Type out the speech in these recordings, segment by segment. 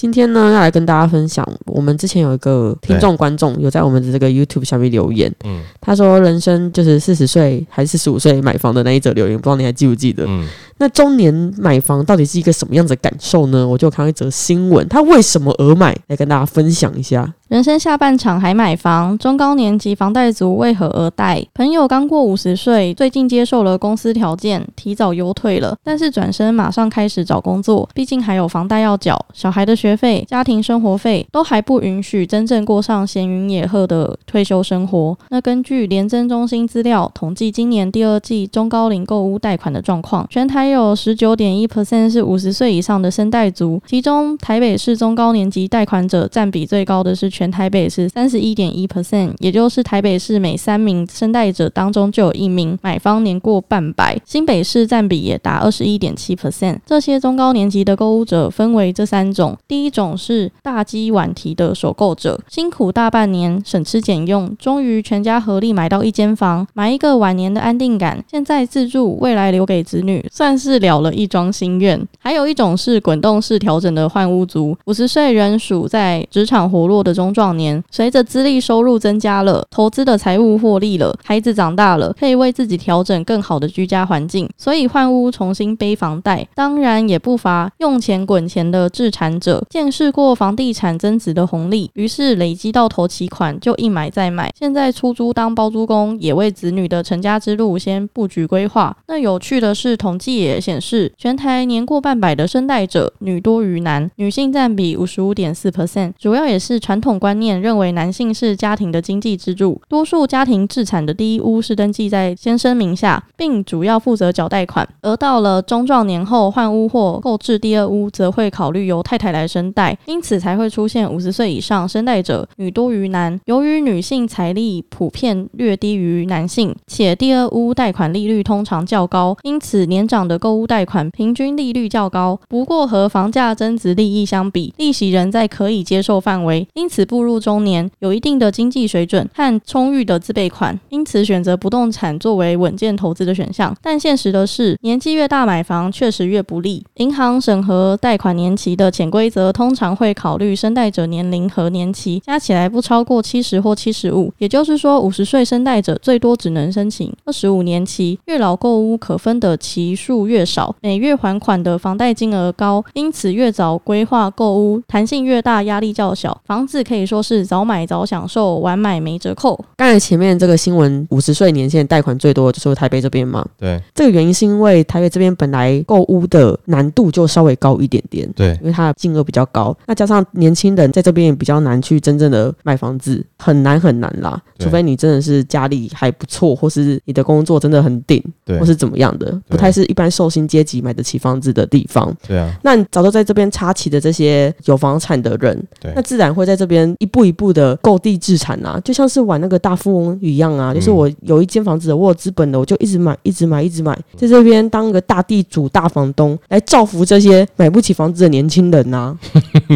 今天呢，要来跟大家分享，我们之前有一个听众观众有在我们的这个 YouTube 下面留言，嗯他说人生就是四十岁还是四十五岁买房的那一则留言，不知道你还记不记得？嗯，那中年买房到底是一个什么样子的感受呢？我就看到一则新闻，他为什么而买，来跟大家分享一下。人生下半场还买房，中高年级房贷族为何而贷？朋友刚过五十岁，最近接受了公司条件，提早优退了，但是转身马上开始找工作，毕竟还有房贷要缴，小孩的学费、家庭生活费都还不允许真正过上闲云野鹤的退休生活。那根据联征中心资料统计，今年第二季中高龄购屋贷款的状况，全台有十九点一 percent 是五十岁以上的生贷族，其中台北市中高年级贷款者占比最高的是全台北市三十一点一 percent，也就是台北市每三名声贷者当中就有一名买方年过半百，新北市占比也达二十一点七 percent。这些中高年级的购物者分为这三种，第一种是大基晚提的首购者，辛苦大半年，省吃俭用，终于全家合力买到一间房，买一个晚年的安定感，现在自住，未来留给子女，算是了了一桩心愿。还有一种是滚动式调整的换屋族，五十岁仍属在职场活络的中壮年，随着资历收入增加了，投资的财务获利了，孩子长大了，可以为自己调整更好的居家环境，所以换屋重新背房贷。当然也不乏用钱滚钱的自产者，见识过房地产增值的红利，于是累积到头期款就一买再买，现在出租当包租公，也为子女的成家之路先布局规划。那有趣的是，统计也显示，全台年过半百的生贷者女多于男，女性占比五十五点四 percent，主要也是传统观念认为男性是家庭的经济支柱，多数家庭置产的第一屋是登记在先生名下，并主要负责缴贷款，而到了中壮年后换屋或购置第二屋，则会考虑由太太来申贷，因此才会出现五十岁以上生贷者女多于男。由于女性财力普遍略低于男性，且第二屋贷款利率通常较高，因此年长的购屋贷款平均利率较高。不过和房价增值利益相比，利息仍在可以接受范围，因此步入中年有一定的经济水准和充裕的自备款，因此选择不动产作为稳健投资的选项。但现实的是，年纪越大买房确实越不利。银行审核贷款年期的潜规则通常会考虑生贷者年龄和年期加起来不超过七十或七十五，也就是说，五十岁生贷者最多只能申请二十五年期。越老购屋可分的期数越少，每月还款的房贷金额高，因此越早规划购屋，弹性越大，压力较小。房子可以说是早买早享受，晚买没折扣。刚才前面这个新闻，五十岁年限贷款最多就是台北这边嘛。对这个原因是因为台北这边本来购屋的难度就稍微高一点点。对，因为它的金额比较高，那加上年轻人在这边也比较难去真正的买房子，很难很难啦。除非你真的是家里还不错，或是你的工作真的很顶，对或是怎么样的，不太是一般寿星阶级买得起房子的地方。对啊，那你早就在这边插旗的这些有房产的人，对那自然会在这边一步一步的购地置产啊，就像是玩那个大富翁一样啊，就是嗯我有一间房子，我有资本的，我就一直买，一直买，一直买，在这边当一个大地主、大房东，来造福这些买不起房子的年轻人呐、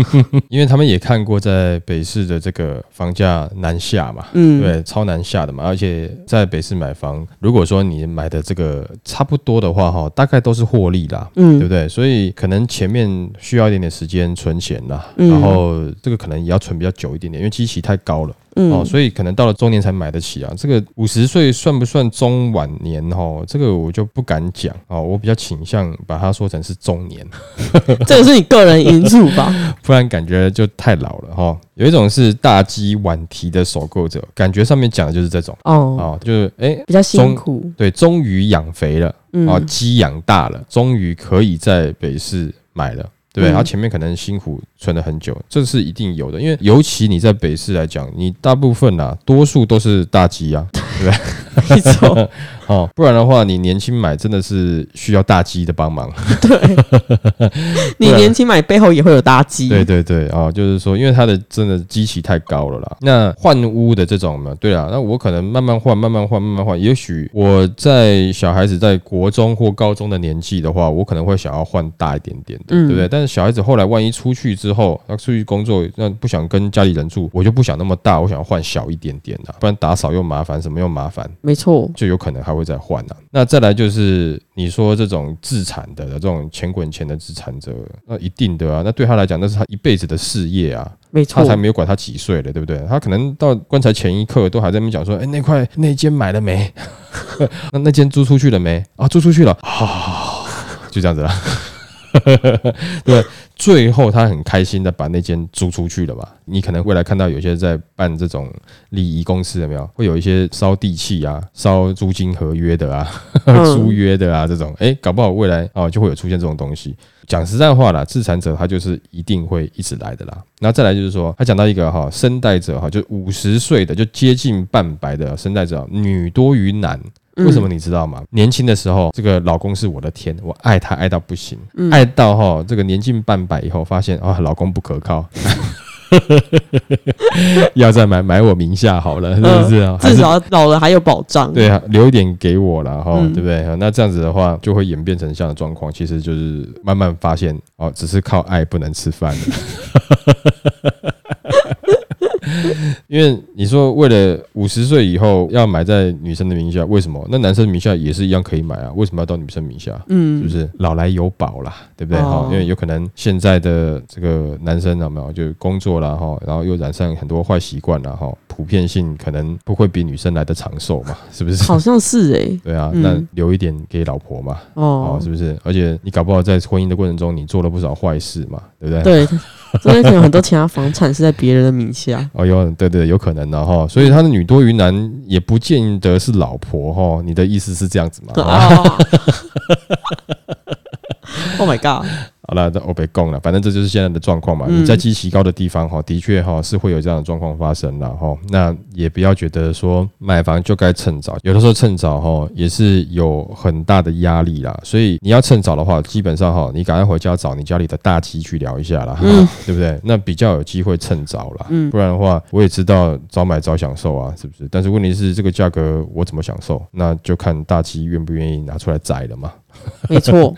因为他们也看过在北市的这个房价南下嘛，嗯，对，超南下的嘛，而且在北市买房，如果说你买的这个差不多的话，哈，大概都是获利啦，嗯，对不对？所以可能前面需要一点点时间存钱啦，嗯然后这个可能也要存比较久一点点，因为基期太高了。嗯，哦，所以可能到了中年才买得起啊。这个五十岁算不算中晚年？哦，这个我就不敢讲哦。我比较倾向把它说成是中年，这个是你个人因素吧？不然感觉就太老了哈、哦。有一种是大鸡晚提的首购者，感觉上面讲的就是这种哦，哦，就是哎，比较辛苦，对，终于养肥了嗯，啊，鸡养大了，终于可以在北市买了。对不对？嗯他前面可能辛苦存了很久，这是一定有的。因为尤其你在北市来讲，你大部分啊，多数都是大鸡啊，对不对 没错，哦，不然的话，你年轻买真的是需要大鸡的帮忙。对，你年轻买背后也会有大鸡。对对对，哦，就是说，因为它的真的机器太高了啦。那换屋的这种嘛，对啊，那我可能慢慢换，慢慢换，慢慢换。也许我在小孩子在国中或高中的年纪的话，我可能会想要换大一点点的，对不对？但是小孩子后来万一出去之后要出去工作，那不想跟家里人住，我就不想那么大，我想要换小一点点的，不然打扫又麻烦，什么又麻烦，没错，就有可能还会再换啊。那再来就是你说这种自产的这种钱滚钱的自产者，那一定的啊，那对他来讲那是他一辈子的事业啊。没错，他才没有管他几岁了，对不对？他可能到棺材前一刻都还在那边讲说：“哎，那块那间买了没？那那间租出去了没？啊，租出去了，啊，就这样子了。对，最后他很开心的把那间租出去了嘛。你可能未来看到有些在办这种礼仪公司有没有？会有一些烧地契啊、烧租金合约的啊、租约的啊这种，哎，搞不好未来啊就会有出现这种东西。讲实在话啦，自残者他就是一定会一直来的啦。那再来就是说，他讲到一个哈，生代者哈，就五十岁的就接近半百的生代者，女多于男。为什么你知道吗？年轻的时候，这个老公是我的天，我爱他爱到不行，爱到哈这个年近半百以后，发现啊老公不可靠。要再买买我名下好了，是不是啊？至少老了还有保障。对啊，留一点给我了哈，对不对？那这样子的话，就会演变成这样的状况。其实就是慢慢发现哦，只是靠爱不能吃饭。因为你说为了五十岁以后要买在女生的名下，为什么？那男生名下也是一样可以买啊？为什么要到女生名下？嗯，是不是老来有宝啦？对不对？哈，因为有可能现在的这个男生有没有就工作了哈，然后又染上很多坏习惯了哈，普遍性可能不会比女生来的长寿嘛？是不是？好像是哎。对啊，那留一点给老婆嘛？哦，是不是？而且你搞不好在婚姻的过程中，你做了不少坏事嘛？对不对？对。中间可能很多其他房产是在别人的名下。哦，有对对，有可能的哈。所以他的女多于男也不见得是老婆哈。你的意思是这样子吗？Oh my god！好了，这我别供了。反正这就是现在的状况嘛。你在基期高的地方哈，的确哈是会有这样的状况发生了哈。那也不要觉得说买房就该趁早，有的时候趁早哈也是有很大的压力啦。所以你要趁早的话，基本上哈，你赶快回家找你家里的大鸡去聊一下啦，对不对？那比较有机会趁早了。嗯，不然的话，我也知道早买早享受啊，是不是？但是问题是这个价格我怎么享受？那就看大鸡愿不愿意拿出来宰了嘛。没错。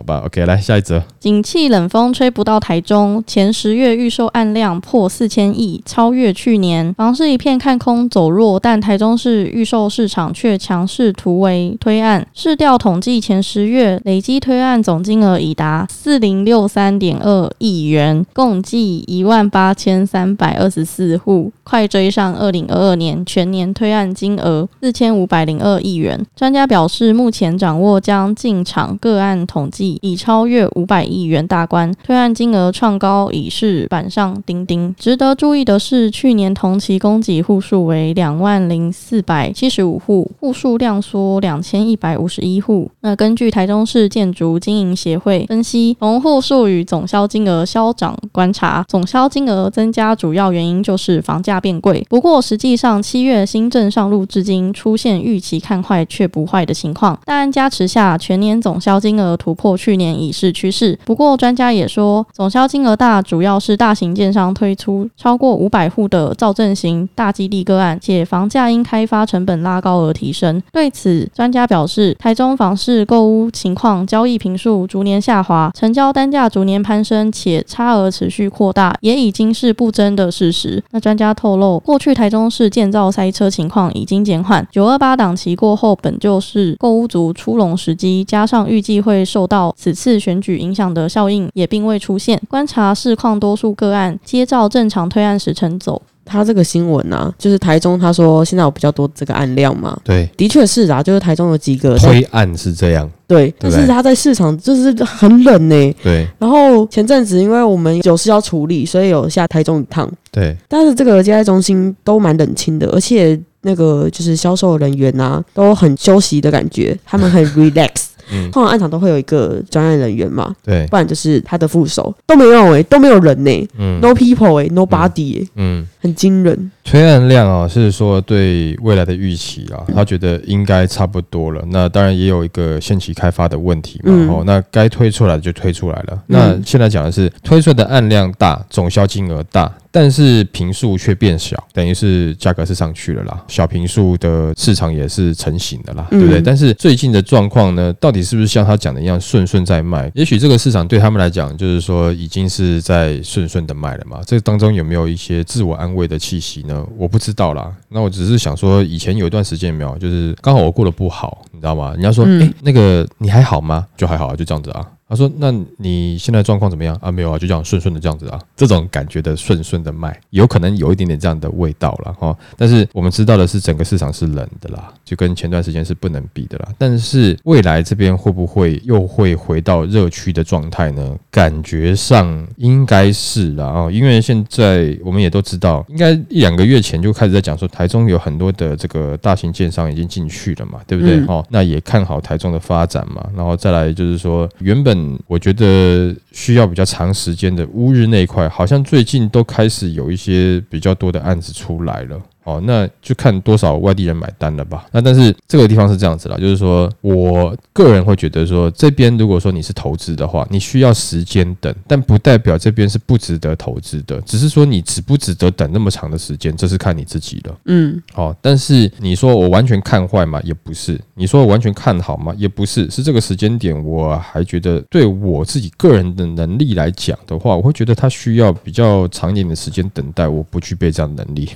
好吧，OK，来下一则。景气冷风吹不到台中，前十月预售案量破四千亿，超越去年。房市一片看空走弱，但台中市预售市场却强势突围推案。市调统计，前十月累计推案总金额已达四零六三点二亿元，共计一万八千三百二十四户，快追上二零二二年全年推案金额四千五百零二亿元。专家表示，目前掌握将进场个案统计。已超越五百亿元大关，推案金额创高，已是板上钉钉。值得注意的是，去年同期供给户数为两万零四百七十五户，户数量缩两千一百五十一户。那根据台中市建筑经营协会分析，从户数与总销金额消涨观察，总销金额增加主要原因就是房价变贵。不过实际上，七月新政上路至今，出现预期看坏却不坏的情况。大案加持下，全年总销金额突破。去年已是趋势，不过专家也说，总销金额大主要是大型建商推出超过五百户的造镇型大基地个案，且房价因开发成本拉高而提升。对此，专家表示，台中房市购屋情况，交易平数逐年下滑，成交单价逐年攀升，且差额持续扩大，也已经是不争的事实。那专家透露，过去台中市建造塞车情况已经减缓，九二八档期过后，本就是购屋族出笼时机，加上预计会受到此次选举影响的效应也并未出现。观察市况，多数个案皆照正常推案时程走。他这个新闻呢，就是台中他说现在有比较多这个案量嘛？对，的确是啊，就是台中有几个推案是这样。对，但是他在市场就是很冷呢。对。然后前阵子因为我们有事要处理，所以有下台中一趟。对。但是这个接待中心都蛮冷清的，而且那个就是销售人员啊都很休息的感觉，他们很 relax。嗯，通常案场都会有一个专案人员嘛，对，不然就是他的副手都没有哎、都没有人呢、嗯 n o people 哎、n o body 哎、嗯。很惊人。推案量啊，是说对未来的预期啊，他觉得应该差不多了。那当然也有一个限期开发的问题嘛，嗯哦，那该推出来的就推出来了。那现在讲的是推出的案量大，总销金额大，但是平数却变小，等于是价格是上去了啦，小平数的市场也是成型的啦，对不对？嗯但是最近的状况呢，到底是不是像他讲的一样顺顺在卖？也许这个市场对他们来讲，就是说已经是在顺顺的卖了嘛。这当中有没有一些自我安慰的气息呢？我不知道啦。那我只是想说，以前有一段时间没有，就是刚好我过得不好，你知道吗？人家说，嗯诶，那个你还好吗？就还好啊，就这样子啊。他说：“那你现在状况怎么样啊？没有啊，就这样顺顺的这样子啊。这种感觉的顺顺的卖，有可能有一点点这样的味道了哈。但是我们知道的是，整个市场是冷的啦，就跟前段时间是不能比的啦。但是未来这边会不会又会回到热区的状态呢？感觉上应该是啦啊，因为现在我们也都知道，应该一两个月前就开始在讲说，台中有很多的这个大型建商已经进去了嘛，对不对？嗯哦，那也看好台中的发展嘛。然后再来就是说，原本嗯我觉得需要比较长时间的乌日那一块，好像最近都开始有一些比较多的案子出来了。哦，那就看多少外地人买单了吧。那但是这个地方是这样子啦，就是说我个人会觉得说，这边如果说你是投资的话，你需要时间等，但不代表这边是不值得投资的，只是说你值不值得等那么长的时间，这是看你自己了。嗯好、但是你说我完全看坏嘛？也不是。你说我完全看好嘛？也不是。是这个时间点，我还觉得对我自己个人的能力来讲的话，我会觉得它需要比较长一点的时间等待。我不具备这样的能力，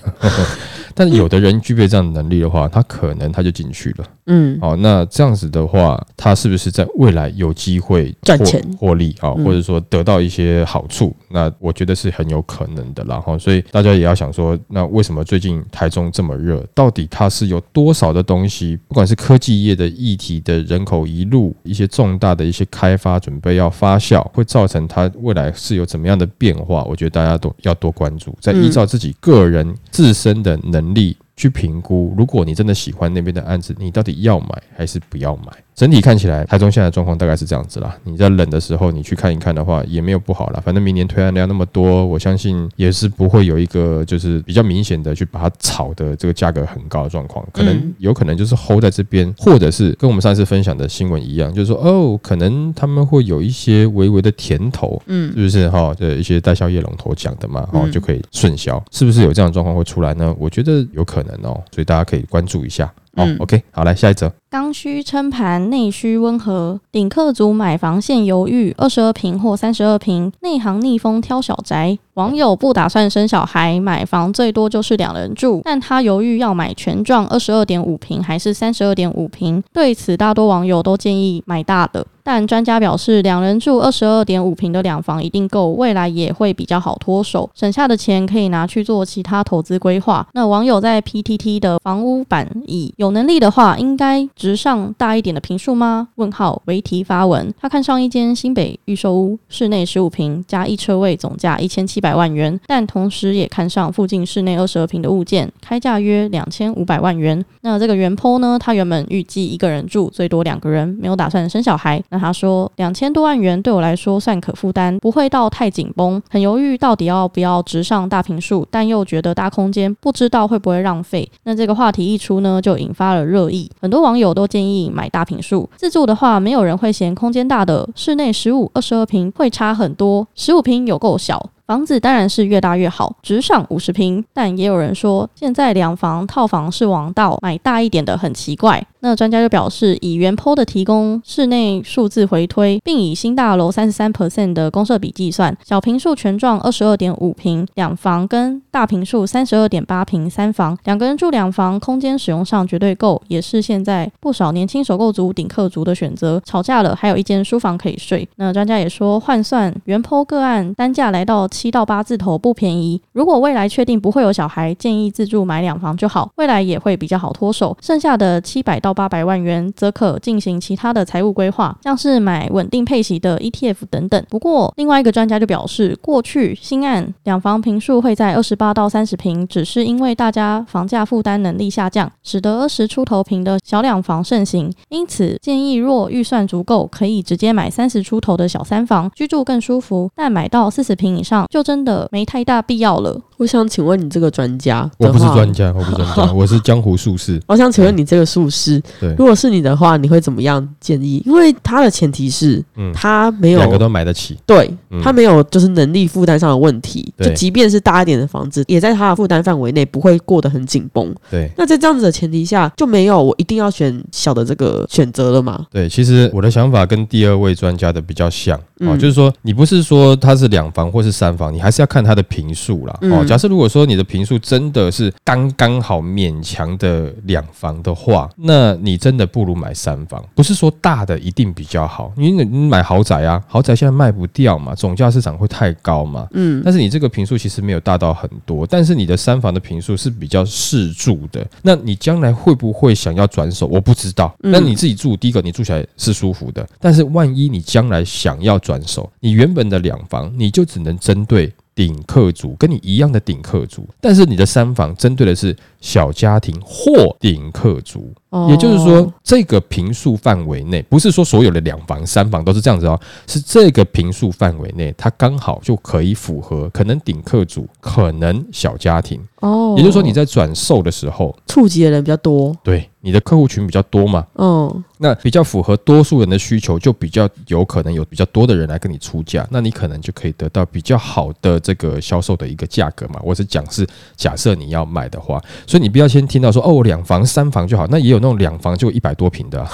但有的人具备这样的能力的话，他可能他就进去了。嗯好、那这样子的话，他是不是在未来有机会获赚钱获利啊、嗯或者说得到一些好处？那我觉得是很有可能的啦。哈，所以大家也要想说，那为什么最近台中这么热？到底它是有多少的东西？不管是科技业的议题的人口一路，一些重大的一些开发准备要发酵，会造成它未来是有怎么样的变化？我觉得大家都要多关注，在依照自己个人自身的能能力。去评估，如果你真的喜欢那边的案子，你到底要买还是不要买？整体看起来，台中现在的状况大概是这样子啦。你在冷的时候，你去看一看的话，也没有不好啦。反正明年推案量那么多，我相信也是不会有一个就是比较明显的去把它炒的这个价格很高的状况。可能嗯有可能就是 hold 在这边，或者是跟我们上次分享的新闻一样，就是说哦，可能他们会有一些微微的甜头，嗯是不是哈？这一些代销业龙头讲的嘛，哦，嗯就可以顺销，是不是有这样的状况会出来呢？我觉得有可能哦，所以大家可以关注一下。哦、嗯 o k 好，来下一则。刚需撑盘，内需温和。顶客族买房现犹豫，二十二平或三十二平，内行逆风挑小宅。网友不打算生小孩，买房最多就是两人住，但他犹豫要买全幢二十二点五平还是三十二点五平。对此，大多网友都建议买大的。但专家表示，两人住二十二点五平的两房一定够，未来也会比较好脱手，省下的钱可以拿去做其他投资规划。那网友在 PTT 的房屋版以有能力的话，应该直上大一点的平数吗？问号为题发文，他看上一间新北预售屋，室内十五平加一车位，总价一千七百万元，但同时也看上附近室内二十二平的物件，开价约两千五百万元。那这个原坡呢，他原本预计一个人住，最多两个人，没有打算生小孩。那他说两千多万元对我来说算可负担，不会到太紧绷。很犹豫到底要不要直上大平数，但又觉得大空间不知道会不会浪费。那这个话题一出呢，就引发了热议，很多网友都建议买大平数。自住的话，没有人会嫌空间大的，室内十五、二十二平会差很多，十五平有够小。房子当然是越大越好，直上五十平，但也有人说，现在两房套房是王道，买大一点的很奇怪。那专家就表示，以原坡的提供室内数字回推，并以新大楼三十三 percent 的公设比计算，小平数全幢二十二点五平两房，跟大平数三十二点八平三房，两个人住两房，空间使用上绝对够，也是现在不少年轻首购族、顶客族的选择。吵架了，还有一间书房可以睡。那专家也说，换算原坡个案单价来到七到八字头，不便宜。如果未来确定不会有小孩，建议自住买两房就好，未来也会比较好脱手。剩下的七百到八百万元，则可进行其他的财务规划，像是买稳定配息的 ETF 等等。不过，另外一个专家就表示，过去新案两房平数会在二十八到三十平，只是因为大家房价负担能力下降，使得二十出头平的小两房盛行。因此，建议若预算足够，可以直接买三十出头的小三房，居住更舒服。但买到四十平以上，就真的没太大必要了。我想请问你这个专家，我不是专。家，我不是专家，我是江湖术士。我想请问你这个术士，对，如果是你的话，你会怎么样建议？因为他的前提是，嗯他没有两个都买得起，对嗯他没有就是能力负担上的问题，就即便是大一点的房子，也在他的负担范围内，不会过得很紧绷。对。那在这样子的前提下，就没有我一定要选小的这个选择了嘛？对，其实我的想法跟第二位专家的比较像啊，嗯就是说你不是说他是两房或是三房，你还是要看他的平数啦。哦，嗯假设如果说你的平数真的是刚刚好勉强的两房的话，那你真的不如买三房。不是说大的一定比较好，因为你买豪宅啊，豪宅现在卖不掉嘛，总价市场会太高嘛。嗯，但是你这个平数其实没有大到很多，但是你的三房的平数是比较适住的。那你将来会不会想要转手？我不知道。嗯那你自己住，第一个你住起来是舒服的，但是万一你将来想要转手，你原本的两房你就只能针对。顶客族跟你一样的顶客族，但是你的三房针对的是小家庭或顶客族，哦。也就是说，这个平数范围内，不是说所有的两房、三房都是这样子哦，是这个平数范围内，它刚好就可以符合可能顶客主，可能小家庭。哦，也就是说，你在转售的时候，触及的人比较多，对你的客户群比较多嘛，嗯，那比较符合多数人的需求，就比较有可能有比较多的人来跟你出价，那你可能就可以得到比较好的这个销售的一个价格嘛。我是讲是假设你要买的话，所以你不要先听到说哦两房三房就好，那也有那种两房就一百多平的、啊，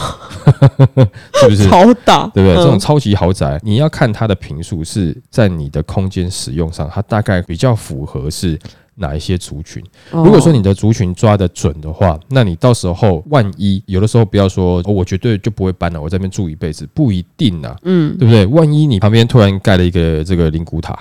是不是？超大，对不对？这种嗯超级豪宅，你要看它的平数是在你的空间使用上，它大概比较符合是哪一些族群。哦如果说你的族群抓得准的话，那你到时候万一有的时候不要说、哦、我绝对就不会搬了，我在那边住一辈子，不一定啊，嗯对不对？万一你旁边突然盖了一个这个灵骨塔，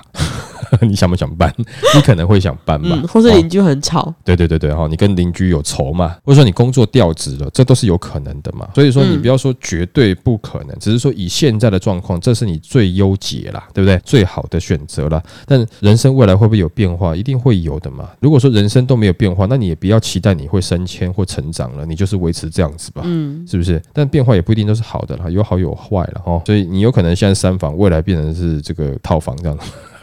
你想不想搬？你可能会想搬吧，嗯，或是哦邻居很吵，对对对对哈，你跟邻居有仇嘛，或者说你工作调职了，这都是有可能的嘛。所以说你嗯不要说绝对不可能，只是说以现在的状况，这是你最优解啦，对不对？最好的选择啦。但人生未来会不会有变化？一定会有的嘛。如果说人生都没有变化，那你也不要期待你会升迁或成长了，你就是维持这样子吧。嗯是不是？但变化也不一定都是好的啦，有好有坏了哈。所以你有可能现在三房，未来变成是这个套房这样，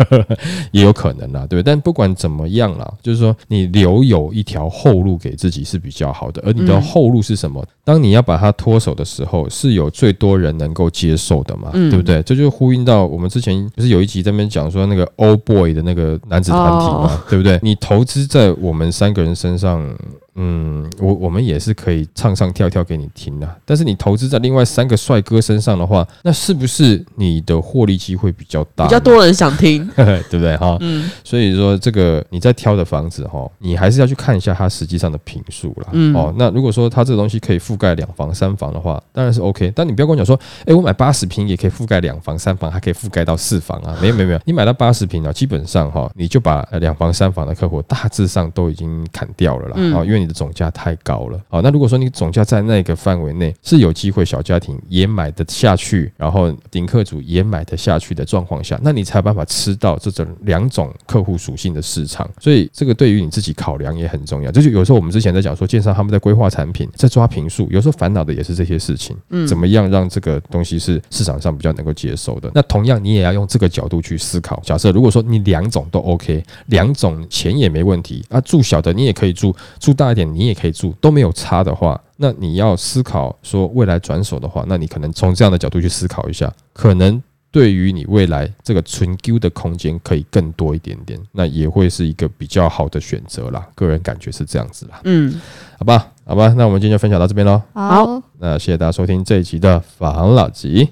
也有可能啦，对不对？但不管怎么样啦，就是说你留有一条后路给自己是比较好的。而你的嗯后路是什么？当你要把它脱手的时候，是有最多人能够接受的嘛，嗯对不对？这就呼应到我们之前不是有一集在那边讲说那个 Old Boy 的那个男子团体嘛，哦对不对？你投资在我们三个人身上。嗯，我我们也是可以唱唱跳跳给你听的，但是你投资在另外三个帅哥身上的话，那是不是你的获利机会比较大？比较，多人想听，对不对哈？嗯所以说这个你在挑的房子哈，你还是要去看一下它实际上的平数啦。嗯哦，那如果说它这个东西可以覆盖两房、三房的话，当然是 OK。但你不要跟我讲说，哎，我买八十平也可以覆盖两房、三房，还可以覆盖到四房啊？没有没有没有，你买到八十平啊，基本上哈，你就把呃两房、三房的客户大致上都已经砍掉了啦。嗯哦，因为你的总价太高了。好，那如果说你总价在那个范围内是有机会小家庭也买得下去，然后顶客主也买得下去的状况下，那你才有办法吃到这种两种客户属性的市场。所以这个对于你自己考量也很重要。就是有时候我们之前在讲说，建商他们在规划产品，在抓平数，有时候烦恼的也是这些事情。嗯，怎么样让这个东西是市场上比较能够接受的？那同样，你也要用这个角度去思考。假设如果说你两种都 OK，两种钱也没问题啊，住小的你也可以住，住大一点你也可以住，都没有差的话，那你要思考说未来转手的话，那你可能从这样的角度去思考一下，可能。对于你未来这个存 Q 的空间可以更多一点点，那也会是一个比较好的选择啦。个人感觉是这样子啦，嗯，好吧，好吧，那我们今天就分享到这边喽。好，那谢谢大家收听这一集的房老吉。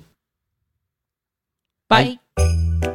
拜。拜